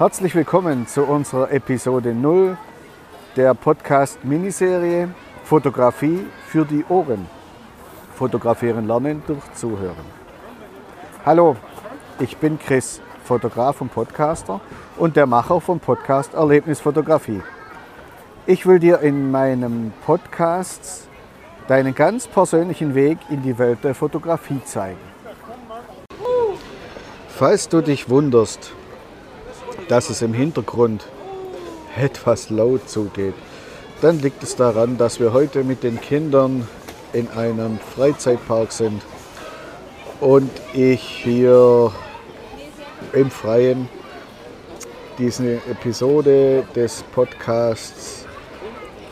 Herzlich willkommen zu unserer Episode 0 der Podcast-Miniserie Fotografie für die Ohren. Fotografieren lernen durch Zuhören. Hallo, ich bin Chris, Fotograf und Podcaster und der Macher vom Podcast Erlebnisfotografie. Ich will dir in meinem Podcast deinen ganz persönlichen Weg in die Welt der Fotografie zeigen. Falls du dich wunderst, dass es im Hintergrund etwas laut zugeht, dann liegt es daran, dass wir heute mit den Kindern in einem Freizeitpark sind und ich hier im Freien diese Episode des Podcasts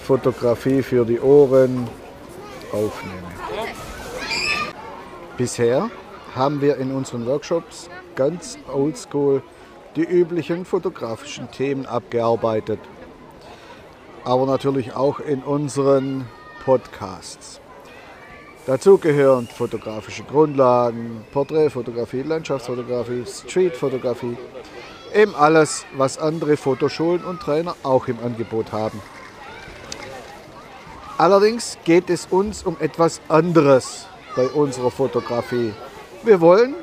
Fotografie für die Ohren aufnehme. Bisher haben wir in unseren Workshops ganz oldschool die üblichen fotografischen Themen abgearbeitet, aber natürlich auch in unseren Podcasts. Dazu gehören fotografische Grundlagen, Porträtfotografie, Landschaftsfotografie, Streetfotografie, eben alles, was andere Fotoschulen und Trainer auch im Angebot haben. Allerdings geht es uns um etwas anderes bei unserer Fotografie. Wir wollen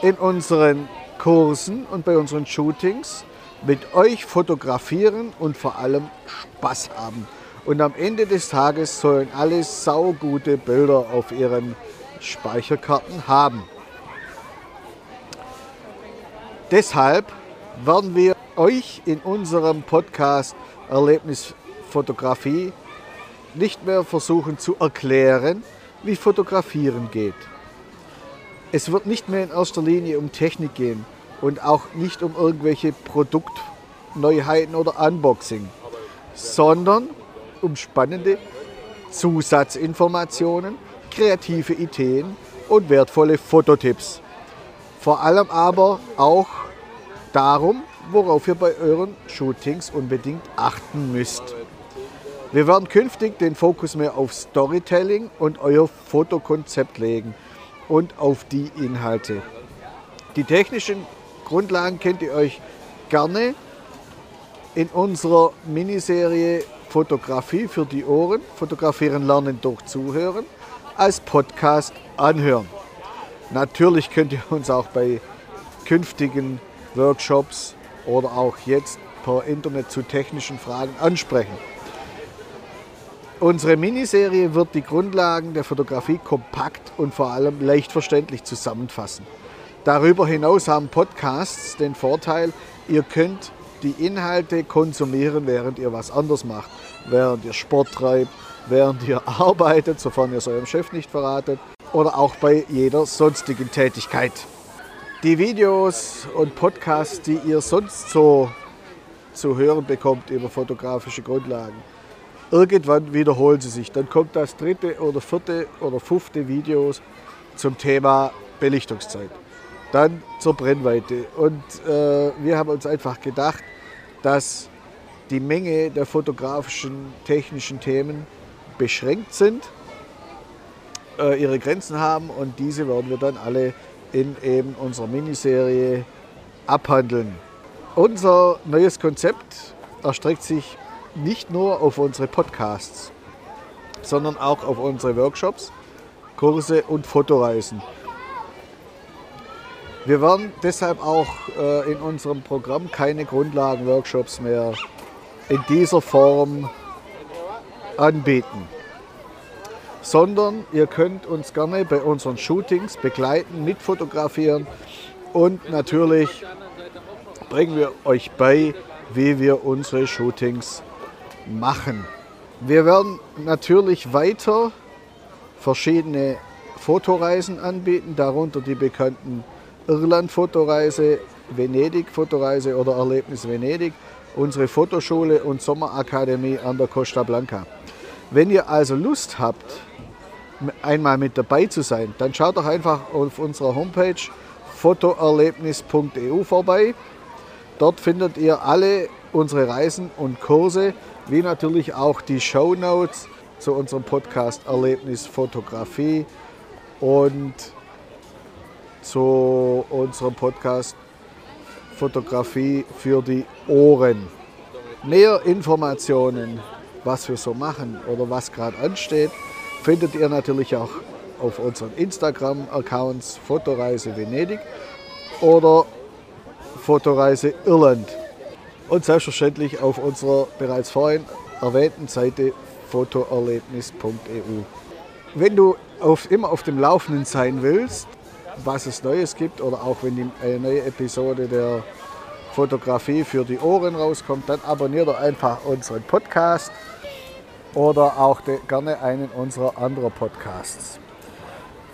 in unseren Kursen und bei unseren Shootings mit euch fotografieren und vor allem Spaß haben. Und am Ende des Tages sollen alle saugute Bilder auf ihren Speicherkarten haben. Deshalb werden wir euch in unserem Podcast Erlebnisfotografie nicht mehr versuchen zu erklären, wie Fotografieren geht. Es wird nicht mehr in erster Linie um Technik gehen und auch nicht um irgendwelche Produktneuheiten oder Unboxing, sondern um spannende Zusatzinformationen, kreative Ideen und wertvolle Fototipps. Vor allem aber auch darum, worauf ihr bei euren Shootings unbedingt achten müsst. Wir werden künftig den Fokus mehr auf Storytelling und euer Fotokonzept legen und auf die Inhalte. Die technischen Grundlagen könnt ihr euch gerne in unserer Miniserie Fotografie für die Ohren, Fotografieren lernen durch Zuhören, als Podcast anhören. Natürlich könnt ihr uns auch bei künftigen Workshops oder auch jetzt per Internet zu technischen Fragen ansprechen. Unsere Miniserie wird die Grundlagen der Fotografie kompakt und vor allem leicht verständlich zusammenfassen. Darüber hinaus haben Podcasts den Vorteil, ihr könnt die Inhalte konsumieren, während ihr was anderes macht. Während ihr Sport treibt, während ihr arbeitet, sofern ihr es eurem Chef nicht verratet, oder auch bei jeder sonstigen Tätigkeit. Die Videos und Podcasts, die ihr sonst so zu hören bekommt über fotografische Grundlagen, irgendwann wiederholen sie sich. Dann kommt das dritte oder vierte oder fünfte Video zum Thema Belichtungszeit dann zur Brennweite. Und äh, wir haben uns einfach gedacht, dass die Menge der fotografischen, technischen Themen beschränkt sind, äh, ihre Grenzen haben und diese werden wir dann alle in eben unserer Miniserie abhandeln. Unser neues Konzept erstreckt sich nicht nur auf unsere Podcasts, sondern auch auf unsere Workshops, Kurse und Fotoreisen. Wir werden deshalb auch äh, in unserem Programm keine Grundlagenworkshops mehr in dieser Form anbieten, sondern ihr könnt uns gerne bei unseren Shootings begleiten, mitfotografieren und natürlich bringen wir euch bei, wie wir unsere Shootings machen. Wir werden natürlich weiter verschiedene Fotoreisen anbieten, darunter die bekannten Irland-Fotoreise, Venedig-Fotoreise oder Erlebnis Venedig, unsere Fotoschule und Sommerakademie an der Costa Blanca. Wenn ihr also Lust habt, einmal mit dabei zu sein, dann schaut doch einfach auf unserer Homepage fotoerlebnis.eu vorbei. Dort findet ihr alle unsere Reisen und Kurse, wie natürlich auch die Show Notes zu unserem Podcast Erlebnis Fotografie und zu unserem Podcast Fotografie für die Ohren. Mehr Informationen, was wir so machen oder was gerade ansteht, findet ihr natürlich auch auf unseren Instagram-Accounts Fotoreise Venedig oder Fotoreise Irland und selbstverständlich auf unserer bereits vorhin erwähnten Seite fotoerlebnis.eu. Wenn du auf, immer auf dem Laufenden sein willst, was es Neues gibt oder auch wenn eine neue Episode der Fotografie für die Ohren rauskommt, dann abonniert doch einfach unseren Podcast oder auch gerne einen unserer anderen Podcasts.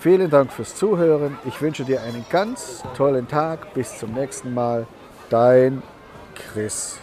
Vielen Dank fürs Zuhören. Ich wünsche dir einen ganz tollen Tag. Bis zum nächsten Mal. Dein Chris.